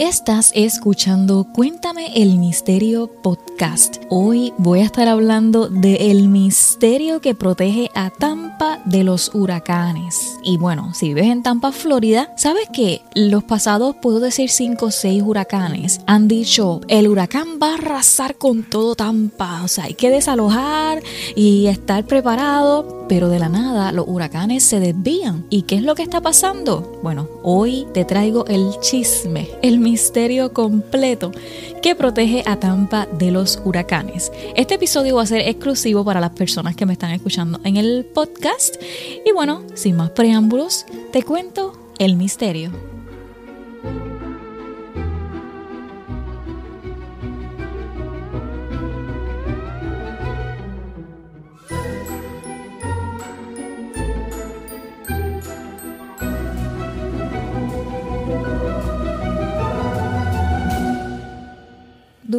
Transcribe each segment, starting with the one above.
Estás escuchando Cuéntame el Misterio Podcast. Hoy voy a estar hablando de el misterio que protege a Tampa de los huracanes. Y bueno, si vives en Tampa, Florida, sabes que los pasados, puedo decir 5 o 6 huracanes, han dicho, el huracán va a arrasar con todo Tampa. O sea, hay que desalojar y estar preparado, pero de la nada los huracanes se desvían. ¿Y qué es lo que está pasando? Bueno, hoy te traigo el chisme, el misterio completo que protege a Tampa de los huracanes. Este episodio va a ser exclusivo para las personas que me están escuchando en el podcast. Y bueno, sin más preámbulos, te cuento el misterio.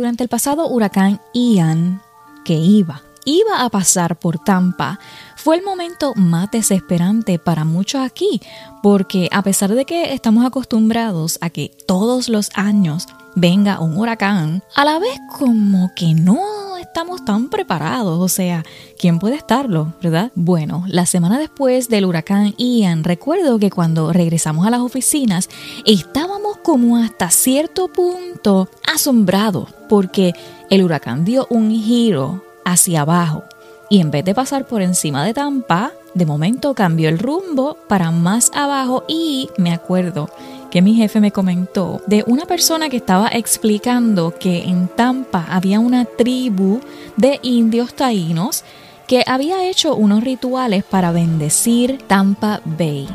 Durante el pasado huracán Ian, que iba, iba a pasar por Tampa, fue el momento más desesperante para muchos aquí, porque a pesar de que estamos acostumbrados a que todos los años venga un huracán, a la vez como que no estamos tan preparados, o sea, ¿quién puede estarlo, verdad? Bueno, la semana después del huracán Ian, recuerdo que cuando regresamos a las oficinas estábamos como hasta cierto punto asombrados porque el huracán dio un giro hacia abajo y en vez de pasar por encima de Tampa, de momento cambió el rumbo para más abajo y me acuerdo que mi jefe me comentó de una persona que estaba explicando que en Tampa había una tribu de indios taínos que había hecho unos rituales para bendecir Tampa Bay.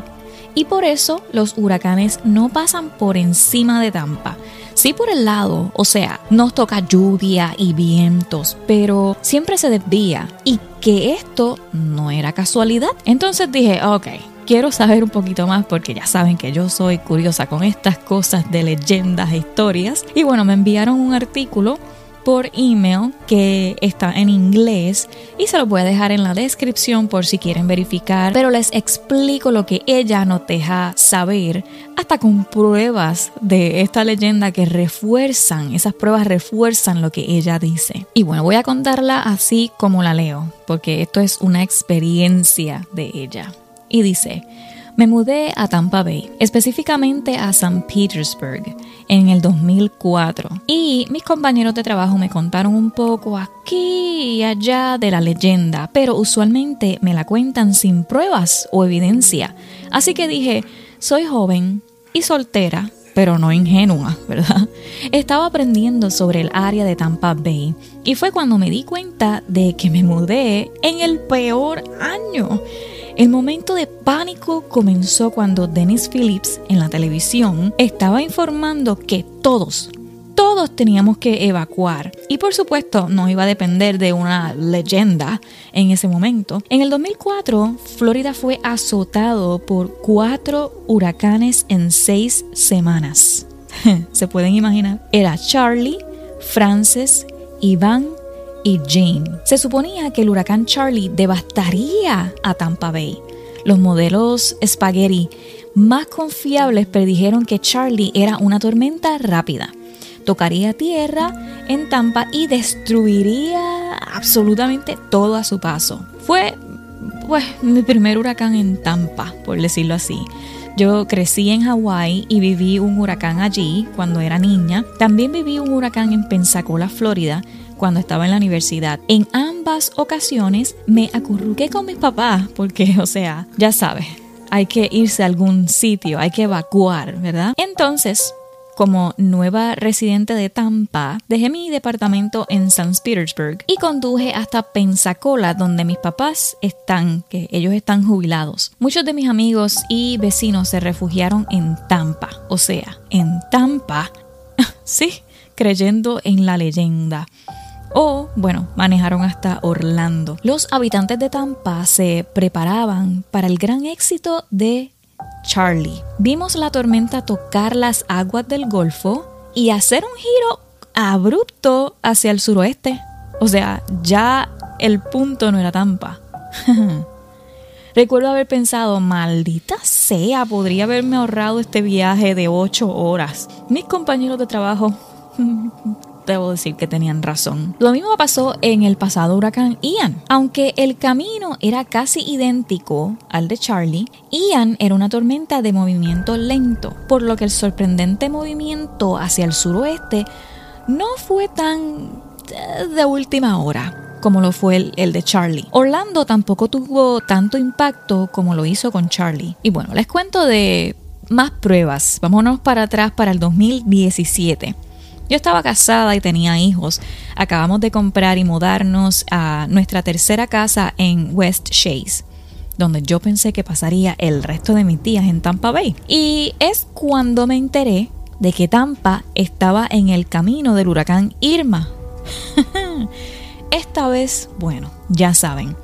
Y por eso los huracanes no pasan por encima de Tampa, Sí por el lado, o sea, nos toca lluvia y vientos, pero siempre se desvía y que esto no era casualidad. Entonces dije, ok, quiero saber un poquito más porque ya saben que yo soy curiosa con estas cosas de leyendas e historias. Y bueno, me enviaron un artículo por email que está en inglés y se lo voy a dejar en la descripción por si quieren verificar, pero les explico lo que ella nos deja saber hasta con pruebas de esta leyenda que refuerzan, esas pruebas refuerzan lo que ella dice. Y bueno, voy a contarla así como la leo, porque esto es una experiencia de ella. Y dice, me mudé a Tampa Bay, específicamente a St. Petersburg, en el 2004. Y mis compañeros de trabajo me contaron un poco aquí y allá de la leyenda, pero usualmente me la cuentan sin pruebas o evidencia. Así que dije, soy joven y soltera, pero no ingenua, ¿verdad? Estaba aprendiendo sobre el área de Tampa Bay y fue cuando me di cuenta de que me mudé en el peor año. El momento de pánico comenzó cuando Dennis Phillips en la televisión estaba informando que todos, todos teníamos que evacuar. Y por supuesto no iba a depender de una leyenda en ese momento. En el 2004, Florida fue azotado por cuatro huracanes en seis semanas. ¿Se pueden imaginar? Era Charlie, Frances, Iván y Jane. Se suponía que el huracán Charlie devastaría a Tampa Bay. Los modelos Spaghetti más confiables predijeron que Charlie era una tormenta rápida. Tocaría tierra en Tampa y destruiría absolutamente todo a su paso. Fue pues mi primer huracán en Tampa, por decirlo así. Yo crecí en Hawái y viví un huracán allí cuando era niña. También viví un huracán en Pensacola, Florida, cuando estaba en la universidad. En ambas ocasiones me acurruqué con mis papás porque, o sea, ya sabes, hay que irse a algún sitio, hay que evacuar, ¿verdad? Entonces, como nueva residente de Tampa, dejé mi departamento en St. Petersburg y conduje hasta Pensacola, donde mis papás están, que ellos están jubilados. Muchos de mis amigos y vecinos se refugiaron en Tampa, o sea, en Tampa, sí, creyendo en la leyenda o, bueno, manejaron hasta Orlando. Los habitantes de Tampa se preparaban para el gran éxito de Charlie. Vimos la tormenta tocar las aguas del Golfo y hacer un giro abrupto hacia el suroeste. O sea, ya el punto no era Tampa. Recuerdo haber pensado, maldita sea, podría haberme ahorrado este viaje de ocho horas. Mis compañeros de trabajo debo decir que tenían razón. Lo mismo pasó en el pasado huracán Ian. Aunque el camino era casi idéntico al de Charlie, Ian era una tormenta de movimiento lento, por lo que el sorprendente movimiento hacia el suroeste no fue tan eh, de última hora como lo fue el, el, de Charlie. Orlando tampoco tuvo tanto impacto como lo hizo con Charlie. Y bueno, les cuento de más pruebas. Vámonos para atrás para el 2017. Yo estaba casada y tenía hijos. Acabamos de comprar y mudarnos a nuestra tercera casa en West Chase donde yo pensé que pasaría el resto de mis días en Tampa Bay. Y es cuando me enteré de que Tampa estaba en el camino del huracán Irma. Esta vez, bueno, ya saben,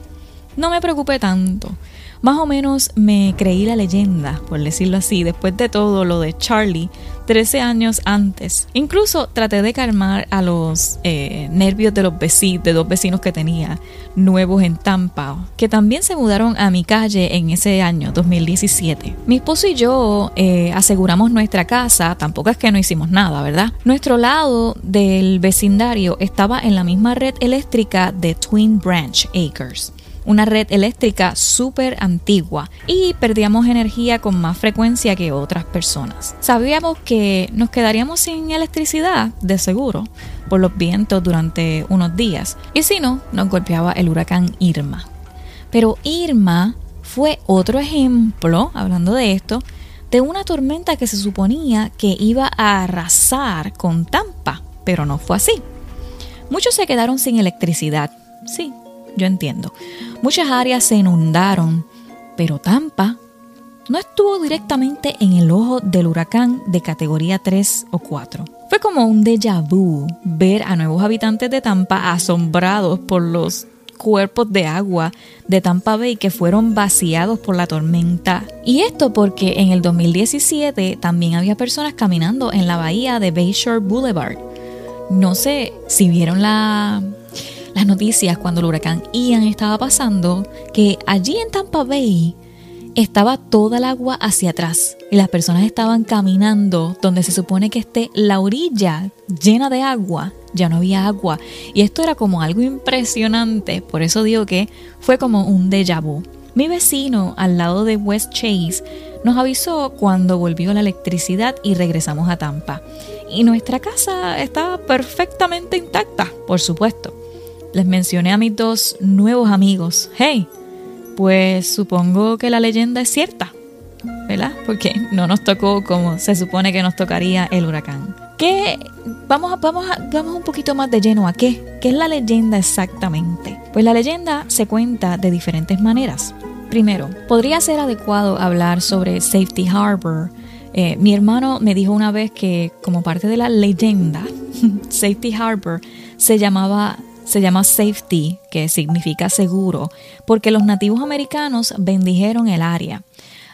no me preocupé tanto. Más o menos me creí la leyenda, por decirlo así, después de todo lo de Charlie 13 años antes. Incluso traté de calmar a los eh, nervios de los vecinos, de dos vecinos que tenía nuevos en Tampa, que también se mudaron a mi calle en ese año, 2017. Mi esposo y yo eh, aseguramos nuestra casa, tampoco es que no hicimos nada, ¿verdad? Nuestro lado del vecindario estaba en la misma red eléctrica de Twin Branch Acres una red eléctrica súper antigua y perdíamos energía con más frecuencia que otras personas. Sabíamos que nos quedaríamos sin electricidad, de seguro, por los vientos durante unos días, y si no, nos golpeaba el huracán Irma. Pero Irma fue otro ejemplo, hablando de esto, de una tormenta que se suponía que iba a arrasar con Tampa, pero no fue así. Muchos se quedaron sin electricidad, sí, yo entiendo. Muchas áreas se inundaron, pero Tampa no estuvo directamente en el ojo del huracán de categoría 3 o 4. Fue como un déjà vu ver a nuevos habitantes de Tampa asombrados por los cuerpos de agua de Tampa Bay que fueron vaciados por la tormenta. Y esto porque en el 2017 también había personas caminando en la bahía de Bayshore Boulevard. No sé si vieron la, las noticias cuando el huracán Ian estaba pasando, que allí en Tampa Bay estaba toda el agua hacia atrás y las personas estaban caminando donde se supone que esté la orilla llena de agua, ya no había agua y esto era como algo impresionante, por eso digo que fue como un déjà vu. Mi vecino al lado de West Chase nos avisó cuando volvió la electricidad y regresamos a Tampa. Y nuestra casa estaba perfectamente intacta, por supuesto les mencioné a mis dos nuevos amigos, hey, pues supongo que la leyenda es cierta, ¿verdad? Porque no nos tocó como se supone que nos tocaría el huracán. ¿Qué? Vamos, a, vamos, vamos un poquito más de lleno a qué. ¿Qué es la leyenda exactamente? Pues la leyenda se cuenta de diferentes maneras. Primero, podría ser adecuado hablar sobre Safety Harbor. Eh, mi hermano me dijo una vez que como parte de la leyenda, Safety Harbor se llamaba se llama safety, que significa seguro, porque los nativos americanos bendijeron el área.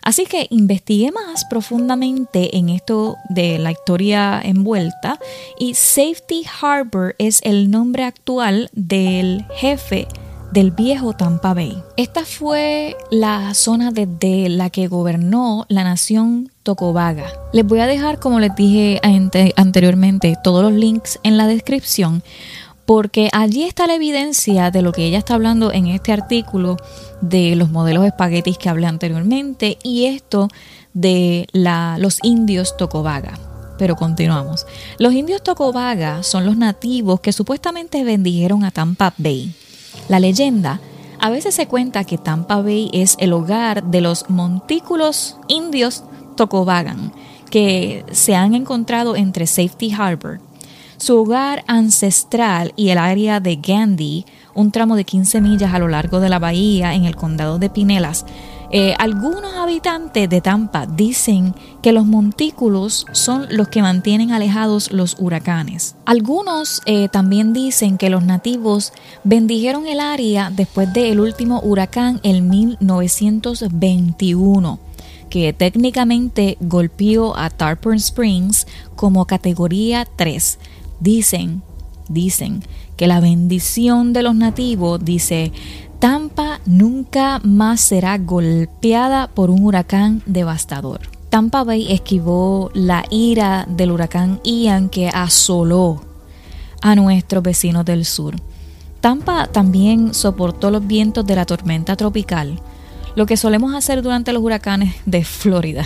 Así que investigué más profundamente en esto de la historia envuelta y Safety Harbor es el nombre actual del jefe del viejo Tampa Bay. Esta fue la zona desde la que gobernó la nación Tocobaga. Les voy a dejar, como les dije anteriormente, todos los links en la descripción porque allí está la evidencia de lo que ella está hablando en este artículo de los modelos espaguetis que hablé anteriormente y esto de la, los indios Tocobaga. Pero continuamos. Los indios Tocobaga son los nativos que supuestamente bendijeron a Tampa Bay. La leyenda a veces se cuenta que Tampa Bay es el hogar de los montículos indios Tocobagan que se han encontrado entre Safety Harbor su hogar ancestral y el área de Gandhi, un tramo de 15 millas a lo largo de la bahía en el condado de Pinelas, eh, algunos habitantes de Tampa dicen que los montículos son los que mantienen alejados los huracanes. Algunos eh, también dicen que los nativos bendijeron el área después del último huracán en 1921 que técnicamente golpeó a Tarpon Springs como categoría 3, Dicen, dicen que la bendición de los nativos dice, Tampa nunca más será golpeada por un huracán devastador. Tampa Bay esquivó la ira del huracán Ian que asoló a nuestros vecinos del sur. Tampa también soportó los vientos de la tormenta tropical, lo que solemos hacer durante los huracanes de Florida,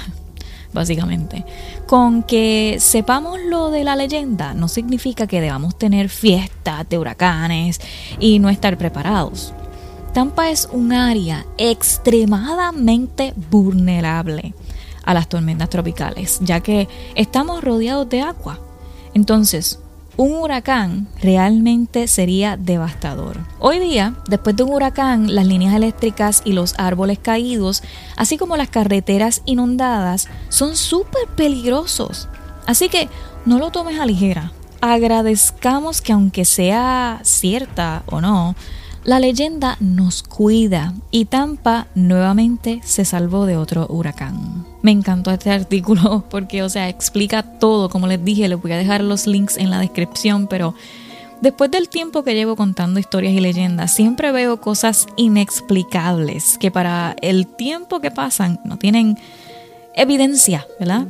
básicamente. Con que sepamos lo de la leyenda no significa que debamos tener fiestas de huracanes y no estar preparados. Tampa es un área extremadamente vulnerable a las tormentas tropicales, ya que estamos rodeados de agua. Entonces, un huracán realmente sería devastador. Hoy día, después de un huracán, las líneas eléctricas y los árboles caídos, así como las carreteras inundadas, son súper peligrosos. Así que no lo tomes a ligera. Agradezcamos que aunque sea cierta o no, la leyenda nos cuida y Tampa nuevamente se salvó de otro huracán. Me encantó este artículo porque, o sea, explica todo. Como les dije, les voy a dejar los links en la descripción, pero después del tiempo que llevo contando historias y leyendas, siempre veo cosas inexplicables que para el tiempo que pasan no tienen evidencia, ¿verdad?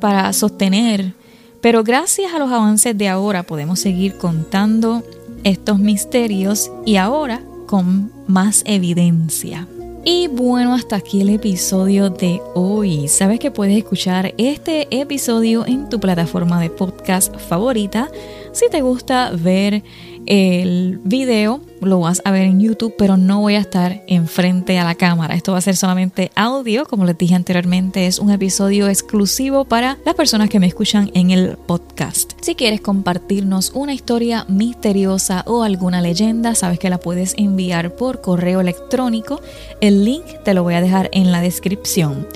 Para sostener. Pero gracias a los avances de ahora podemos seguir contando estos misterios y ahora con más evidencia. Y bueno, hasta aquí el episodio de hoy. Sabes que puedes escuchar este episodio en tu plataforma de podcast favorita. Si te gusta ver el video lo vas a ver en YouTube, pero no voy a estar enfrente a la cámara. Esto va a ser solamente audio, como les dije anteriormente, es un episodio exclusivo para las personas que me escuchan en el podcast. Si quieres compartirnos una historia misteriosa o alguna leyenda, sabes que la puedes enviar por correo electrónico. El link te lo voy a dejar en la descripción.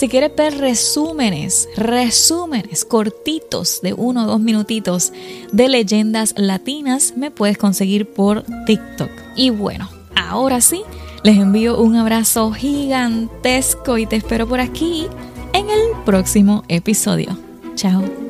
Si quieres ver resúmenes, resúmenes cortitos de uno o dos minutitos de leyendas latinas, me puedes conseguir por TikTok. Y bueno, ahora sí, les envío un abrazo gigantesco y te espero por aquí en el próximo episodio. Chao.